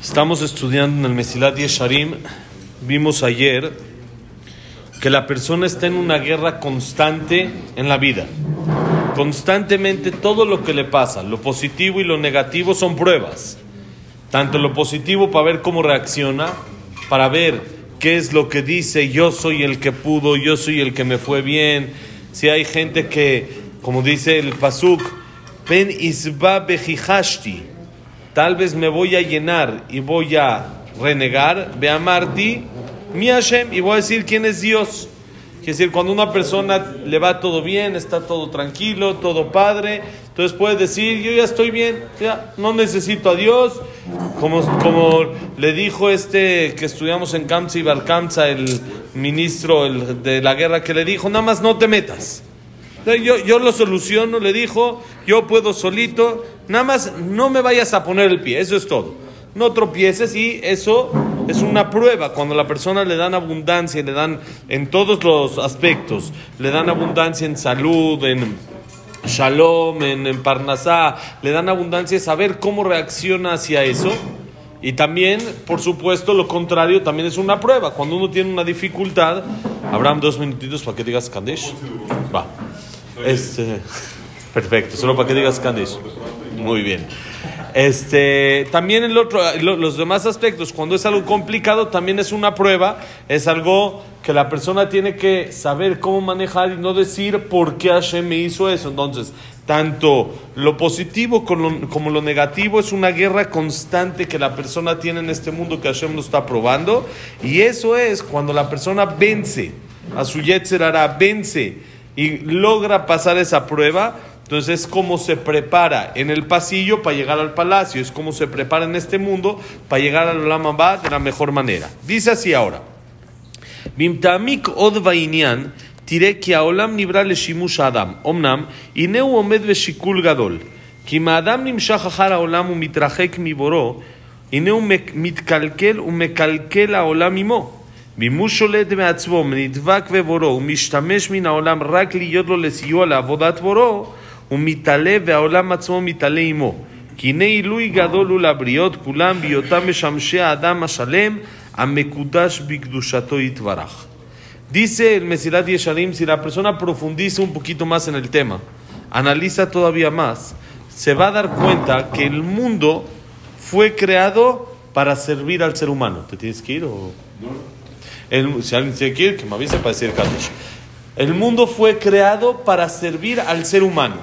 Estamos estudiando en el Mesilat Yesharim. Vimos ayer que la persona está en una guerra constante en la vida. Constantemente todo lo que le pasa, lo positivo y lo negativo son pruebas. Tanto lo positivo para ver cómo reacciona, para ver qué es lo que dice, yo soy el que pudo, yo soy el que me fue bien. Si hay gente que, como dice el Pasuk, pen isba bejihashti, tal vez me voy a llenar y voy a renegar, ve amarti, mi Hashem, y voy a decir quién es Dios. Quiere decir, cuando una persona le va todo bien, está todo tranquilo, todo padre, entonces puede decir, yo ya estoy bien, ya no necesito a Dios. Como, como le dijo este que estudiamos en Kamsa y Balkamsa, el ministro de la guerra, que le dijo, nada más no te metas. Yo, yo lo soluciono, le dijo, yo puedo solito, nada más no me vayas a poner el pie, eso es todo. No tropieces y eso es una prueba. Cuando la persona le dan abundancia, le dan en todos los aspectos, le dan abundancia en salud, en shalom, en, en parnasá, le dan abundancia, saber cómo reacciona hacia eso. Y también, por supuesto, lo contrario también es una prueba. Cuando uno tiene una dificultad, Abraham, dos minutitos para que digas Kandish. Va. Este, perfecto, solo para que digas Kandish. Muy bien. Este, también el otro, los demás aspectos, cuando es algo complicado, también es una prueba, es algo que la persona tiene que saber cómo manejar y no decir por qué Hashem me hizo eso. Entonces, tanto lo positivo como lo, negativo es una guerra constante que la persona tiene en este mundo que Hashem lo está probando. Y eso es cuando la persona vence a su Yetzer Hara, vence y logra pasar esa prueba. Entonces es como se prepara en el pasillo para llegar al palacio, es como se prepara en este mundo para llegar al Olam de la mejor manera. Dice así ahora: Bimtamik od vainyan, tire ki haolam nibra leshimush adam. Omnam, ineu omed veshikul gadol. כי אם האדם נמשך אחר העולם ומתרחק מבורו, הנה הוא מתקלקל ומקלקל העולם עמו. ואם הוא שולט מעצמו, נדבק בבורו, ומשתמש מן העולם רק להיות לו לסיוע לעבודת בורו, הוא מתעלה והעולם עצמו מתעלה עמו. כי הנה עילוי גדול הוא לבריות כולם בהיותם משמשי האדם השלם המקודש בקדושתו יתברך. Dice el Mesilat Yesharim, si la persona profundiza un poquito más en el tema, analiza todavía más, se va a dar cuenta que el mundo fue creado para servir al ser humano. ¿Te tienes que ir o...? El, si alguien tiene que ir, que me avise para decir Kaddish. El mundo fue creado para servir al ser humano.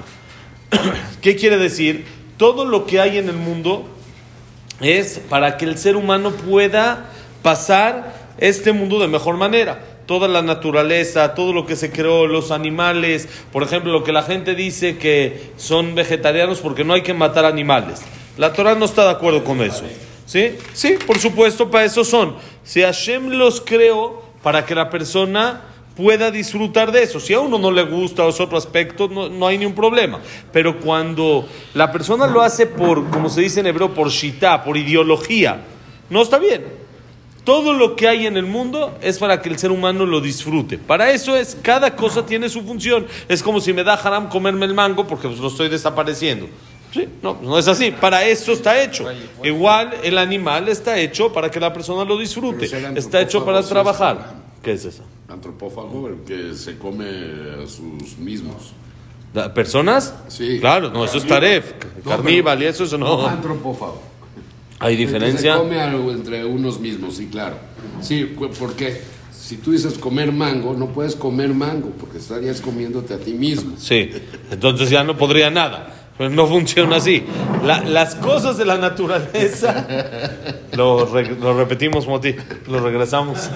¿Qué quiere decir? Todo lo que hay en el mundo es para que el ser humano pueda pasar este mundo de mejor manera. Toda la naturaleza, todo lo que se creó, los animales, por ejemplo, lo que la gente dice que son vegetarianos porque no hay que matar animales. La Torah no está de acuerdo con eso. ¿Sí? Sí, por supuesto, para eso son. Si Hashem los creó para que la persona pueda disfrutar de eso. Si a uno no le gusta o es otro aspecto, no, no hay ningún problema. Pero cuando la persona lo hace por, como se dice en hebreo, por shita, por ideología, no está bien. Todo lo que hay en el mundo es para que el ser humano lo disfrute. Para eso es, cada cosa tiene su función. Es como si me da haram comerme el mango porque pues, lo estoy desapareciendo. Sí, no, no es así. Para eso está hecho. Igual el animal está hecho para que la persona lo disfrute. Está hecho para trabajar. ¿Qué es eso? Antropófago, el que se come a sus mismos. ¿Personas? Sí. Claro, no, eso es taref. Carníval y eso, eso no. Antropófago. ¿Hay diferencia? se come algo entre unos mismos, sí, claro. Sí, porque si tú dices comer mango, no puedes comer mango, porque estarías comiéndote a ti mismo. Sí, entonces ya no podría nada. Pero no funciona así. La- las cosas de la naturaleza, lo, re- lo repetimos, Moti, lo regresamos.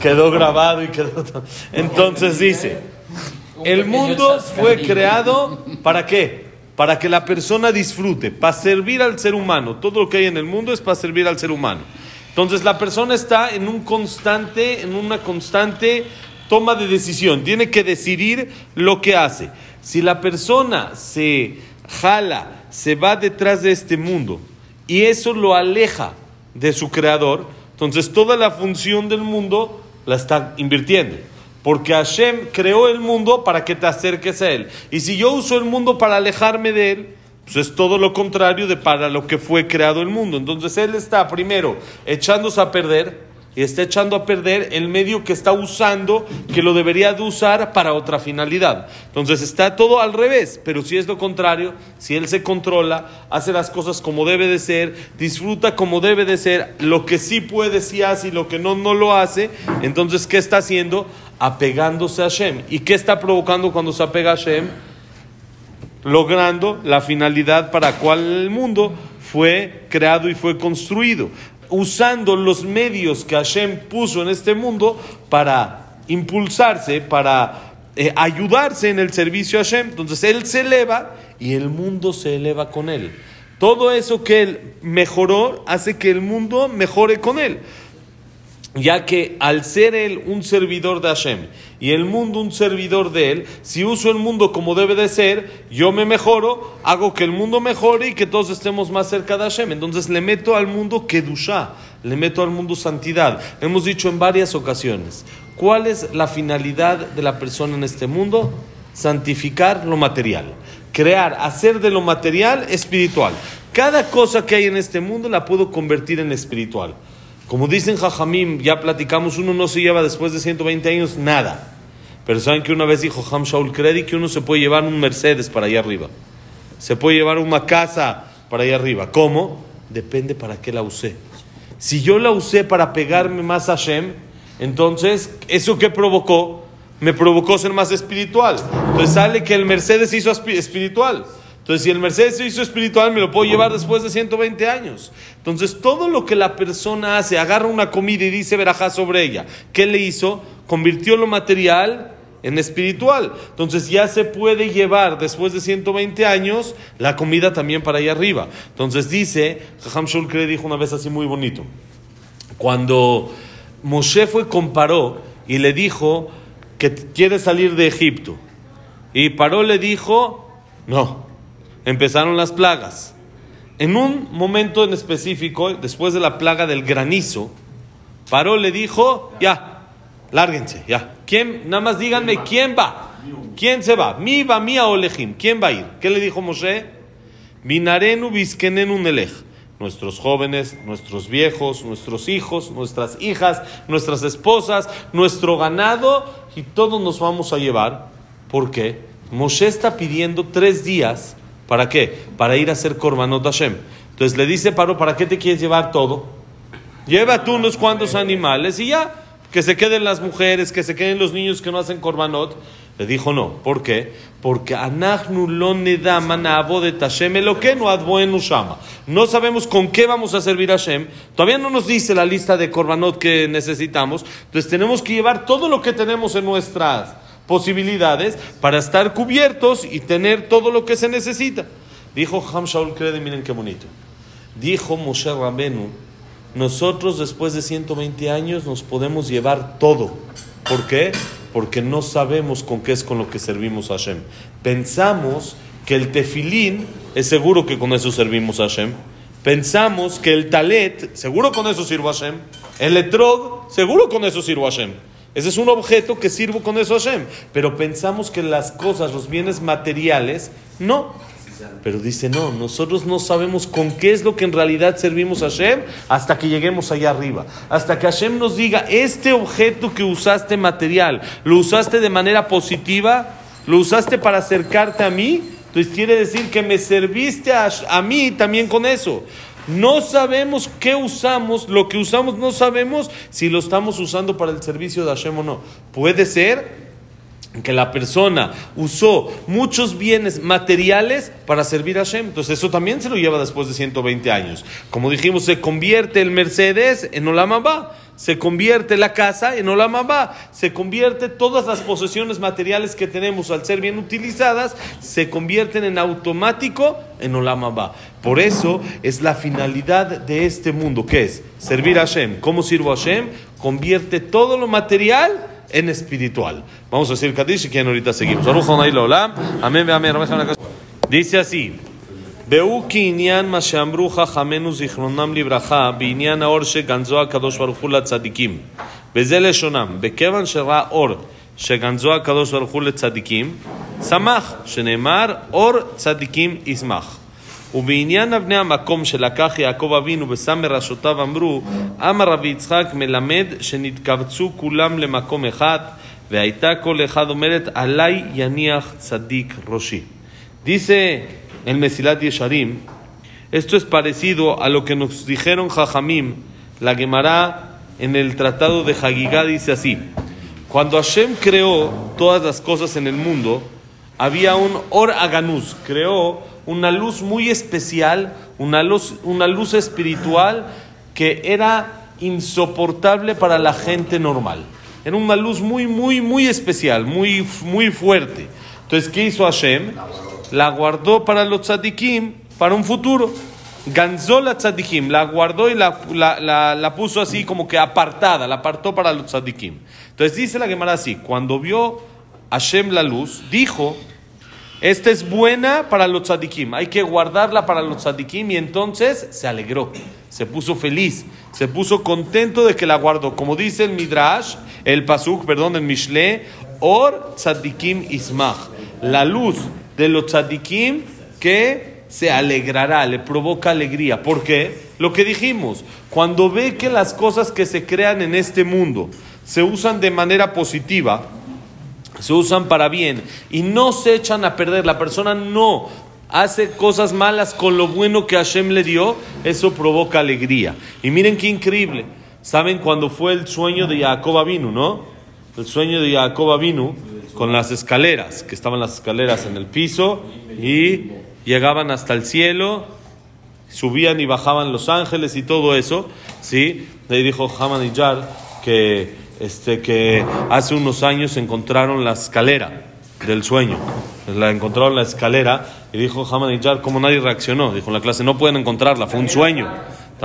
quedó grabado y quedó. todo. Entonces dice: El mundo fue creado para qué? Para que la persona disfrute, para servir al ser humano. Todo lo que hay en el mundo es para servir al ser humano. Entonces la persona está en un constante, en una constante toma de decisión. Tiene que decidir lo que hace. Si la persona se jala, se va detrás de este mundo y eso lo aleja de su creador, entonces toda la función del mundo la está invirtiendo. Porque Hashem creó el mundo para que te acerques a Él. Y si yo uso el mundo para alejarme de Él, pues es todo lo contrario de para lo que fue creado el mundo. Entonces Él está primero echándose a perder y está echando a perder el medio que está usando, que lo debería de usar para otra finalidad. Entonces está todo al revés, pero si es lo contrario, si él se controla, hace las cosas como debe de ser, disfruta como debe de ser, lo que sí puede, sí hace y lo que no, no lo hace, entonces ¿qué está haciendo? Apegándose a Hashem. ¿Y qué está provocando cuando se apega a Hashem? Logrando la finalidad para cual el mundo fue creado y fue construido usando los medios que Hashem puso en este mundo para impulsarse, para eh, ayudarse en el servicio a Hashem. Entonces Él se eleva y el mundo se eleva con Él. Todo eso que Él mejoró hace que el mundo mejore con Él ya que al ser él un servidor de Hashem y el mundo un servidor de él, si uso el mundo como debe de ser, yo me mejoro, hago que el mundo mejore y que todos estemos más cerca de Hashem. Entonces le meto al mundo Kedushá, le meto al mundo santidad. Hemos dicho en varias ocasiones, ¿cuál es la finalidad de la persona en este mundo? Santificar lo material, crear, hacer de lo material espiritual. Cada cosa que hay en este mundo la puedo convertir en espiritual. Como dicen Jajamim, ya platicamos, uno no se lleva después de 120 años nada. Pero saben que una vez dijo Ham Shaul Kredi que uno se puede llevar un Mercedes para allá arriba. Se puede llevar una casa para allá arriba. ¿Cómo? Depende para qué la usé. Si yo la usé para pegarme más a Hashem, entonces, ¿eso qué provocó? Me provocó ser más espiritual. Entonces sale que el Mercedes hizo espiritual. Entonces, si el Mercedes se hizo espiritual, me lo puedo llevar después de 120 años. Entonces, todo lo que la persona hace, agarra una comida y dice verajá sobre ella. ¿Qué le hizo? Convirtió lo material en espiritual. Entonces, ya se puede llevar después de 120 años la comida también para allá arriba. Entonces, dice, Jajam Shulkre dijo una vez así muy bonito. Cuando Moshe fue comparó y le dijo que quiere salir de Egipto. Y Paró le dijo, no empezaron las plagas. En un momento en específico, después de la plaga del granizo, Paró le dijo, ya, lárguense, ya. ¿Quién? Nada más díganme, ¿quién va? ¿Quién se va? Mi va, mi olejim. ¿Quién va a ir? ¿Qué le dijo Moshe? Vinarenu biskenenu nelej. Nuestros jóvenes, nuestros viejos, nuestros hijos, nuestras hijas, nuestras esposas, nuestro ganado y todos nos vamos a llevar. ¿Por qué? Moshe está pidiendo tres días ¿Para qué? Para ir a hacer Korbanot Hashem. Entonces le dice Paro, ¿para qué te quieres llevar todo? Lleva tú unos cuantos animales y ya, que se queden las mujeres, que se queden los niños que no hacen Korbanot. Le dijo no. ¿Por qué? Porque. No sabemos con qué vamos a servir a Hashem. Todavía no nos dice la lista de korbanot que necesitamos. Entonces tenemos que llevar todo lo que tenemos en nuestras posibilidades para estar cubiertos y tener todo lo que se necesita. Dijo Ham Shaul Kredi, miren qué bonito. Dijo Moshe Rabenu, nosotros después de 120 años nos podemos llevar todo. ¿Por qué? Porque no sabemos con qué es con lo que servimos a Hashem. Pensamos que el tefilín es seguro que con eso servimos a Hashem. Pensamos que el talet, seguro con eso sirvo a Hashem. El etrog, seguro con eso sirvo a Hashem. Ese es un objeto que sirvo con eso a Hashem. Pero pensamos que las cosas, los bienes materiales, no. Pero dice, no, nosotros no sabemos con qué es lo que en realidad servimos a Hashem hasta que lleguemos allá arriba. Hasta que Hashem nos diga, este objeto que usaste material, lo usaste de manera positiva, lo usaste para acercarte a mí, entonces quiere decir que me serviste a, a mí también con eso. No sabemos qué usamos, lo que usamos no sabemos si lo estamos usando para el servicio de Hashem o no. Puede ser que la persona usó muchos bienes materiales para servir a Hashem. Entonces eso también se lo lleva después de 120 años. Como dijimos, se convierte el Mercedes en Olamabá se convierte la casa en Olamabá, se convierte todas las posesiones materiales que tenemos al ser bien utilizadas, se convierten en automático en Olamabá. Por eso es la finalidad de este mundo, que es servir a Hashem. ¿Cómo sirvo a Hashem? Convierte todo lo material en espiritual. Vamos a decir Kadish y que ahorita seguimos. Amén, amén. Dice así. והוא כעניין מה שאמרו חכמינו זיכרונם לברכה בעניין האור שגנזו הקדוש ברוך הוא לצדיקים. וזה לשונם, בכיוון שראה אור שגנזו הקדוש ברוך הוא לצדיקים, שמח, שנאמר, אור צדיקים ישמח. ובעניין אבני המקום שלקח יעקב אבינו ושם מראשותיו אמרו, אמר רבי יצחק מלמד שנתקבצו כולם למקום אחד, והייתה כל אחד אומרת, עלי יניח צדיק ראשי. Dice el Mesilat Yesharim, esto es parecido a lo que nos dijeron Jajamim, la Gemara en el Tratado de Hagigá dice así, cuando Hashem creó todas las cosas en el mundo, había un Or Aganuz, creó una luz muy especial, una luz, una luz espiritual que era insoportable para la gente normal. Era una luz muy, muy, muy especial, muy, muy fuerte. Entonces, ¿qué hizo Hashem? La guardó para los tzadikim, para un futuro. Ganzó la tzadikim, la guardó y la, la, la, la puso así como que apartada, la apartó para los tzadikim. Entonces dice la Gemara así, cuando vio Hashem la luz, dijo, esta es buena para los tzadikim, hay que guardarla para los tzadikim y entonces se alegró, se puso feliz, se puso contento de que la guardó. Como dice el Midrash, el Pasuk, perdón, el Mishle, Or tzadikim ismach, la luz de los tzadikim que se alegrará, le provoca alegría. ¿Por qué? Lo que dijimos, cuando ve que las cosas que se crean en este mundo se usan de manera positiva, se usan para bien y no se echan a perder, la persona no hace cosas malas con lo bueno que Hashem le dio, eso provoca alegría. Y miren qué increíble. ¿Saben cuando fue el sueño de Jacob Avinu, no? El sueño de Jacob Avinu con las escaleras, que estaban las escaleras en el piso y llegaban hasta el cielo, subían y bajaban los ángeles y todo eso, ¿sí? De ahí dijo Hamaniyar que, este, que hace unos años encontraron la escalera del sueño. La encontraron la escalera y dijo Hamaniyar, como nadie reaccionó. Dijo en la clase, no pueden encontrarla, fue un sueño.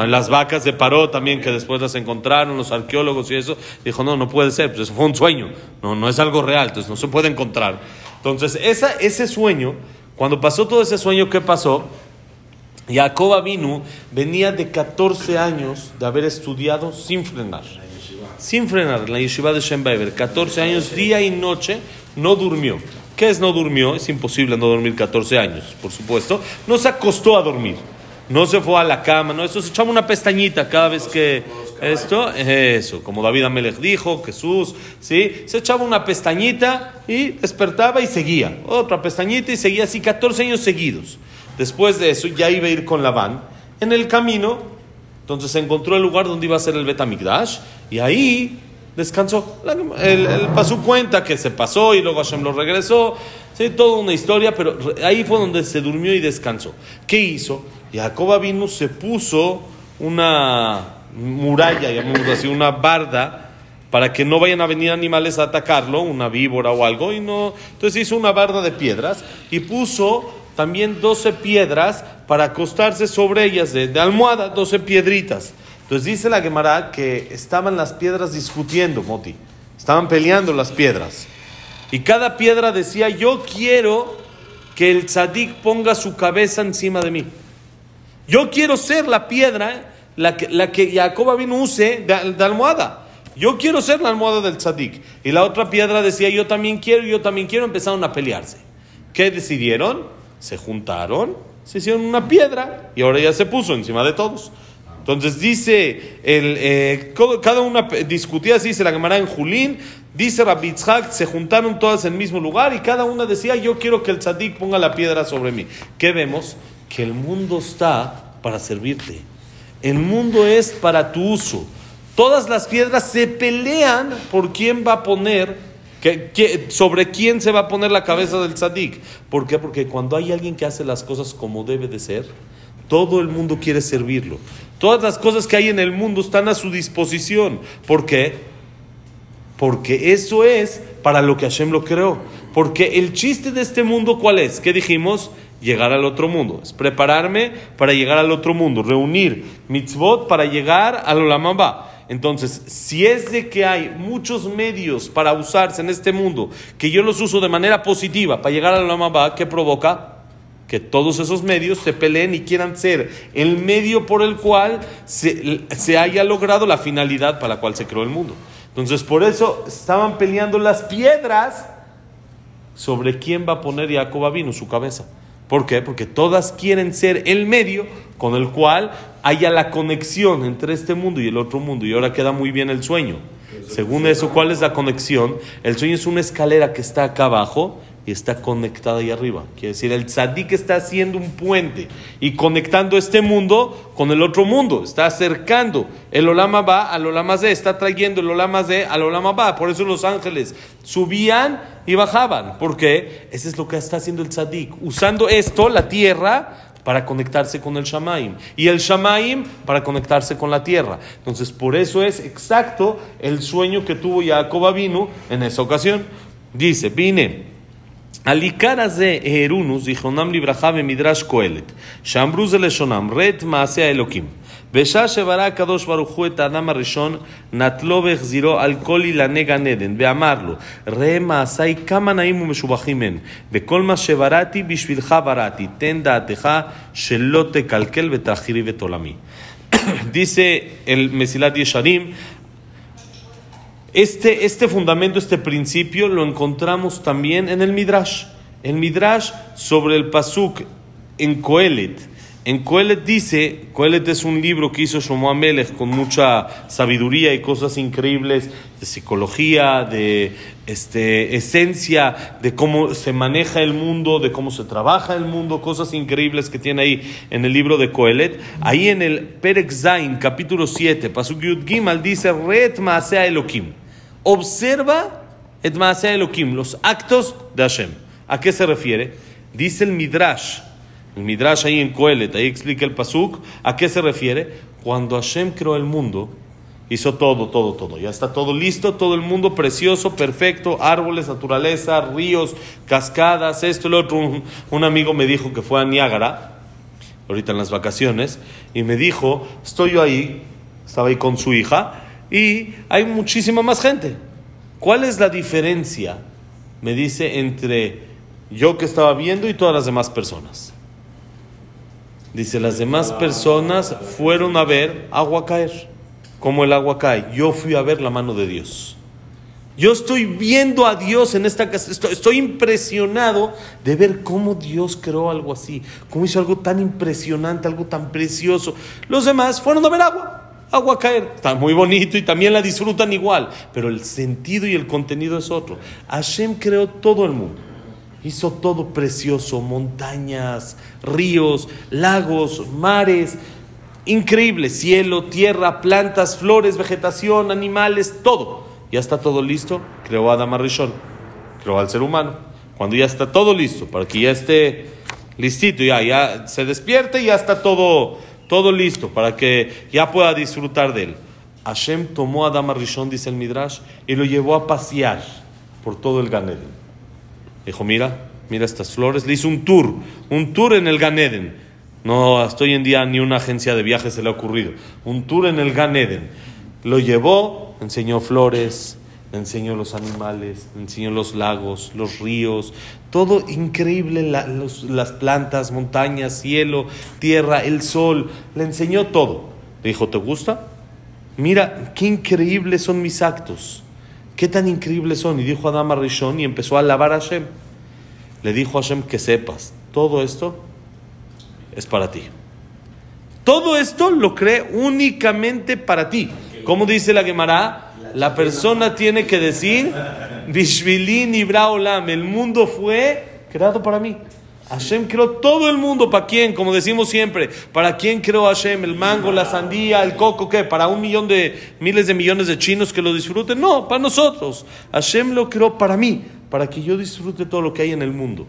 Las vacas de Paró también, que después las encontraron, los arqueólogos y eso. Dijo, no, no puede ser, pues eso fue un sueño. No, no es algo real, entonces no se puede encontrar. Entonces, esa, ese sueño, cuando pasó todo ese sueño, ¿qué pasó? Jacob Avinu venía de 14 años de haber estudiado sin frenar. Sin frenar, en la yeshiva de Shembever. 14 años, día y noche, no durmió. ¿Qué es no durmió? Es imposible no dormir 14 años, por supuesto. No se acostó a dormir. No se fue a la cama, no, eso se echaba una pestañita cada vez que esto, eso, como David Amelech dijo, Jesús, ¿sí? Se echaba una pestañita y despertaba y seguía. Otra pestañita y seguía así 14 años seguidos. Después de eso ya iba a ir con Labán. En el camino, entonces encontró el lugar donde iba a ser el Betamigdash y ahí descansó. El, el pasó cuenta que se pasó y luego Hashem lo regresó. Sí, toda una historia, pero ahí fue donde se durmió y descansó. ¿Qué hizo? Jacob vino, se puso una muralla, llamamos así, una barda, para que no vayan a venir animales a atacarlo, una víbora o algo, y no. Entonces hizo una barda de piedras y puso también 12 piedras para acostarse sobre ellas, de, de almohada, 12 piedritas. Entonces dice la Gemara que estaban las piedras discutiendo, Moti, estaban peleando las piedras. Y cada piedra decía, yo quiero que el tzadik ponga su cabeza encima de mí. Yo quiero ser la piedra, la que, la que Jacob vino use de, almohada. Yo quiero ser la almohada del tzadik. Y la otra piedra decía, yo también quiero, yo también quiero. Empezaron a pelearse. ¿Qué decidieron? Se juntaron, se hicieron una piedra y ahora ya se puso encima de todos. Entonces dice, el, eh, cada una discutía, así dice la Gemara en Julín, dice Rabbi Yitzhak, se juntaron todas en el mismo lugar y cada una decía, yo quiero que el tzadik ponga la piedra sobre mí. ¿Qué vemos? Que el mundo está para servirte. El mundo es para tu uso. Todas las piedras se pelean por quién va a poner, que, sobre quién se va a poner la cabeza del tzadik. ¿Por qué? Porque cuando hay alguien que hace las cosas como debe de ser, todo el mundo quiere servirlo. Todas las cosas que hay en el mundo están a su disposición. ¿Por qué? Porque eso es para lo que Hashem lo creó. Porque el chiste de este mundo, ¿cuál es? ¿Qué dijimos? Llegar al otro mundo. Es prepararme para llegar al otro mundo. Reunir mitzvot para llegar al Olamamba. Entonces, si es de que hay muchos medios para usarse en este mundo, que yo los uso de manera positiva para llegar al Olamamba, ¿qué provoca? que todos esos medios se peleen y quieran ser el medio por el cual se, haya logrado la finalidad para la cual se creó el mundo. Entonces por eso estaban peleando las piedras sobre quién va a poner Jacob vino su cabeza. ¿Por qué? Porque todas quieren ser el medio con el cual haya la conexión entre este mundo y el otro mundo. Y ahora queda muy bien el sueño. Según eso, ¿cuál es la conexión? El sueño es una escalera que está acá abajo y está conectada ahí arriba. Quiere decir, el tzadik está haciendo un puente y conectando este mundo con el otro mundo. Está acercando el olama va al olama z, está trayendo el olama z al olama va. Por eso los ángeles subían y bajaban. Porque eso es lo que está haciendo el tzadik. Usando esto, la tierra, para conectarse con el Shamaim. Y el Shamaim para conectarse con la tierra. Entonces, por eso es exacto el sueño que tuvo Jacob Avinu en esa ocasión. Dice, vine. העיקר הזה הערונו, זיכרונם לברכה במדרש קהלת, שאמרו זה לשונם, ראת מעשה האלוקים. בשעה שברא הקדוש ברוך הוא את האדם הראשון, נטלו והחזירו על כל אילני גן עדן, ואמר לו, ראה מעשיי כמה נעים ומשובחים הן, וכל מה שבראתי בשבילך בראתי, תן דעתך שלא תקלקל ותחריב את עולמי. Dice el Mesilat Yesharim, este, este fundamento, este principio lo encontramos también en el Midrash. El Midrash sobre el Pasuk en Coelet. En Coelet dice, Coelet es un libro que hizo Shlomo Amelech con mucha sabiduría y cosas increíbles de psicología, de este, esencia, de cómo se maneja el mundo, de cómo se trabaja el mundo, cosas increíbles que tiene ahí en el libro de Coelet. Ahí en el Perek capítulo 7, Pasuk Yud Gimal, dice, Ret Maasea Elohim. Observa et Maasea Elohim, los actos de Hashem. ¿A qué se refiere? Dice el Midrash, el Midrash ahí en Coelet, ahí explica el Pasuk, ¿a qué se refiere? Cuando Hashem creó el mundo, hizo todo, todo, todo. Ya está todo listo, todo el mundo precioso, perfecto, árboles, naturaleza, ríos, cascadas, esto, lo otro. Un, un amigo me dijo que fue a Niágara, ahorita en las vacaciones, y me dijo, estoy yo ahí, estaba ahí con su hija, y hay muchísima más gente. ¿Cuál es la diferencia? Me dice entre yo que estaba viendo y todas las demás personas. Dice, las demás personas fueron a ver agua caer, como el agua cae. Yo fui a ver la mano de Dios. Yo estoy viendo a Dios en esta casa, estoy, estoy, impresionado de ver cómo Dios creó algo así, cómo hizo algo tan impresionante, algo tan precioso. Los demás fueron a ver agua, agua caer. Está muy bonito y también la disfrutan igual, pero el sentido y el contenido es otro. Hashem creó todo el mundo. Hizo todo precioso, montañas, ríos, lagos, mares, increíble, cielo, tierra, plantas, flores, vegetación, animales, todo. Ya está todo listo, creó a Adam Arishon, creó al ser humano. Cuando ya está todo listo, para que ya esté listito, ya, ya se despierte y ya está todo, todo listo, para que ya pueda disfrutar de él. Hashem tomó a Adam Arishon, dice el Midrash, y lo llevó a pasear por todo el Ganeden. Dijo, mira, mira estas flores. Le hizo un tour, un tour en el Gan Eden. No, hasta hoy en día ni una agencia de viajes se le ha ocurrido. Un tour en el Gan Eden. Lo llevó, enseñó flores, enseñó los animales, enseñó los lagos, los ríos, todo increíble, las plantas, montañas, cielo, tierra, el sol. Le enseñó todo. Le dijo, ¿te gusta? Mira, qué increíbles son mis actos. ¿Qué tan increíbles son? Y dijo Adama Rishon y empezó a alabar a Hashem. Le dijo a Hashem que sepas, todo esto es para ti. Todo esto lo cree únicamente para ti. Como dice la Gemara, la persona tiene que decir, Bishvilin Ibraolam, el mundo fue creado para mí. Hashem creó todo el mundo. ¿Para quién? Como decimos siempre. ¿Para quién creó Hashem? ¿El mango, la sandía, el coco? ¿Qué? ¿Para un millón de miles de millones de chinos que lo disfruten? No, para nosotros. Hashem lo creó para mí, para que yo disfrute todo lo que hay en el mundo.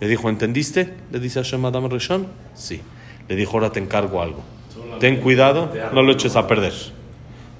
Le dijo, ¿entendiste? Le dice Hashem a Adam Rishon. Sí. Le dijo, ahora te encargo algo. Ten cuidado, no lo eches a perder.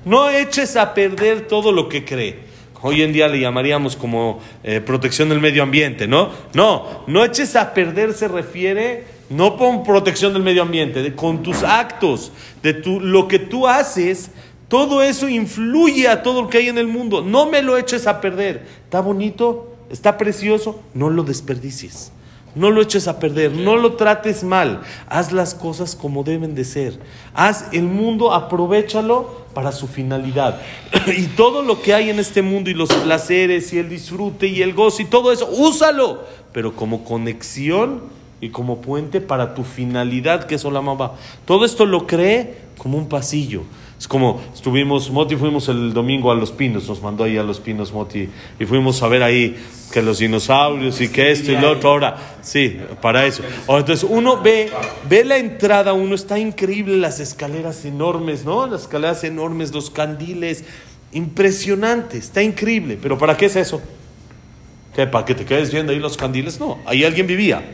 No eches a perder todo lo que cree. Hoy en día le llamaríamos como eh, protección del medio ambiente, ¿no? No, no eches a perder se refiere no con protección del medio ambiente, de, con tus actos, de tu, lo que tú haces, todo eso influye a todo lo que hay en el mundo. No me lo eches a perder. Está bonito, está precioso, no lo desperdicies. No lo eches a perder, no lo trates mal. Haz las cosas como deben de ser. Haz el mundo, aprovechalo para su finalidad. y todo lo que hay en este mundo y los placeres y el disfrute y el gozo y todo eso, úsalo, pero como conexión y como puente para tu finalidad que es Olamaba. Todo esto lo cree como un pasillo. Es como estuvimos, Moti fuimos el domingo a Los Pinos, nos mandó ahí a Los Pinos Moti y fuimos a ver ahí que los dinosaurios y que esto y lo otro. Ahora, sí, para eso. Entonces uno ve, ve la entrada, uno está increíble, las escaleras enormes, ¿no? Las escaleras enormes, los candiles, impresionante, está increíble. Pero ¿para qué es eso? ¿Qué? ¿Para que te quedes viendo ahí los candiles? No, ahí alguien vivía.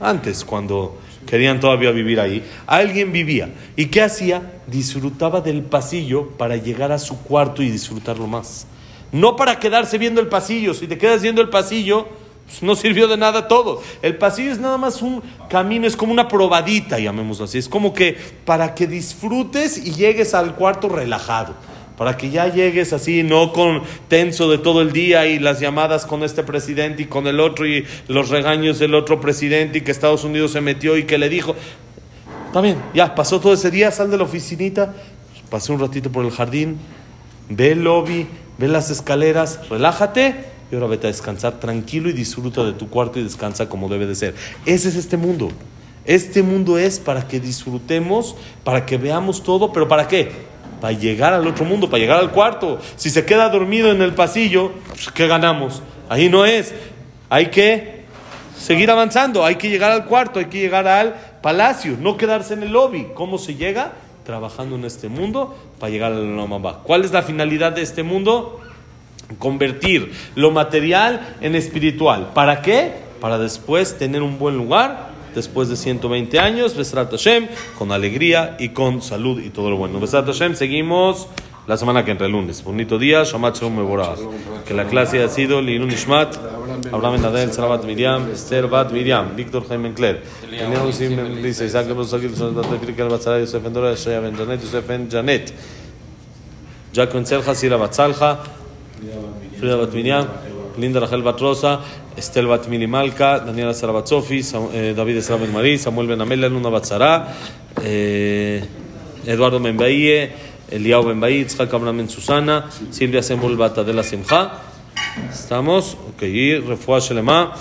Antes, cuando querían todavía vivir ahí, alguien vivía. ¿Y qué hacía? Disfrutaba del pasillo para llegar a su cuarto y disfrutarlo más. No para quedarse viendo el pasillo. Si te quedas viendo el pasillo, pues no sirvió de nada todo. El pasillo es nada más un camino, es como una probadita, llamémoslo así. Es como que para que disfrutes y llegues al cuarto relajado para que ya llegues así, no con tenso de todo el día y las llamadas con este presidente y con el otro y los regaños del otro presidente y que Estados Unidos se metió y que le dijo, está bien, ya pasó todo ese día, sal de la oficinita, pasé un ratito por el jardín, ve el lobby, ve las escaleras, relájate y ahora vete a descansar tranquilo y disfruta de tu cuarto y descansa como debe de ser. Ese es este mundo. Este mundo es para que disfrutemos, para que veamos todo, pero ¿para qué? Para llegar al otro mundo, para llegar al cuarto. Si se queda dormido en el pasillo, pues, ¿qué ganamos? Ahí no es. Hay que seguir avanzando, hay que llegar al cuarto, hay que llegar al palacio, no quedarse en el lobby. ¿Cómo se llega? Trabajando en este mundo para llegar al mamá. ¿Cuál es la finalidad de este mundo? Convertir lo material en espiritual. ¿Para qué? Para después tener un buen lugar después de 120 años, Besrat Hashem, con alegría y con salud y todo lo bueno. Besrat Hashem, seguimos la semana que entra, el lunes. Bonito día, Shabbat Shalom Mevorach. Que la clase ha sido Linun Ishmat, Abraham Nadel, Sarabat Miriam, Esther Bat Miriam, Víctor Jaime Kler. Teníamos dice Isaac Bosakil, Krikal Batzara, Yosef Endora, Shaya Ben Janet, Yosef En Janet. Jack Ben Selja, Sira Batzalja, Frida Bat Miriam. Linda Rachel Batrosa, Estel Bat Malka, Daniela Sarabatsofi, eh, David Esra Ben Marí, Samuel Ben Amela, Luna Batzara, eh, Eduardo Benbaie, Eliao Benbaí, Itzhak Abraham Susana, Silvia Semul Bat Adela Simcha. ¿Estamos? Ok, y Refuah Shelema,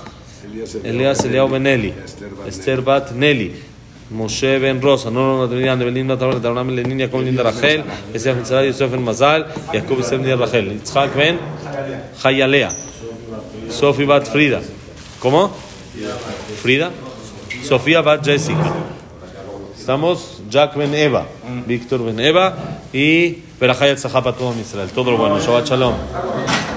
Elias Eliao Ben Eli, Esther Bat Nelly. Moshe ben Rosa, no no Trinidad, Belín Matabra, Abraham Leninia con Linda Rachel, Esef Ben Sarai, Yosef Ben Mazal, Jacob Ben Rachel, Itzhak Ben Chayalea. Sofi Bat Frida. ¿Cómo? Frida. Sofía Bat Jessica. Estamos Jack Ben Eva, Víctor Ben Eva y Berajayat Zahapa todo Israel. Todo lo bueno. Shabbat Shalom.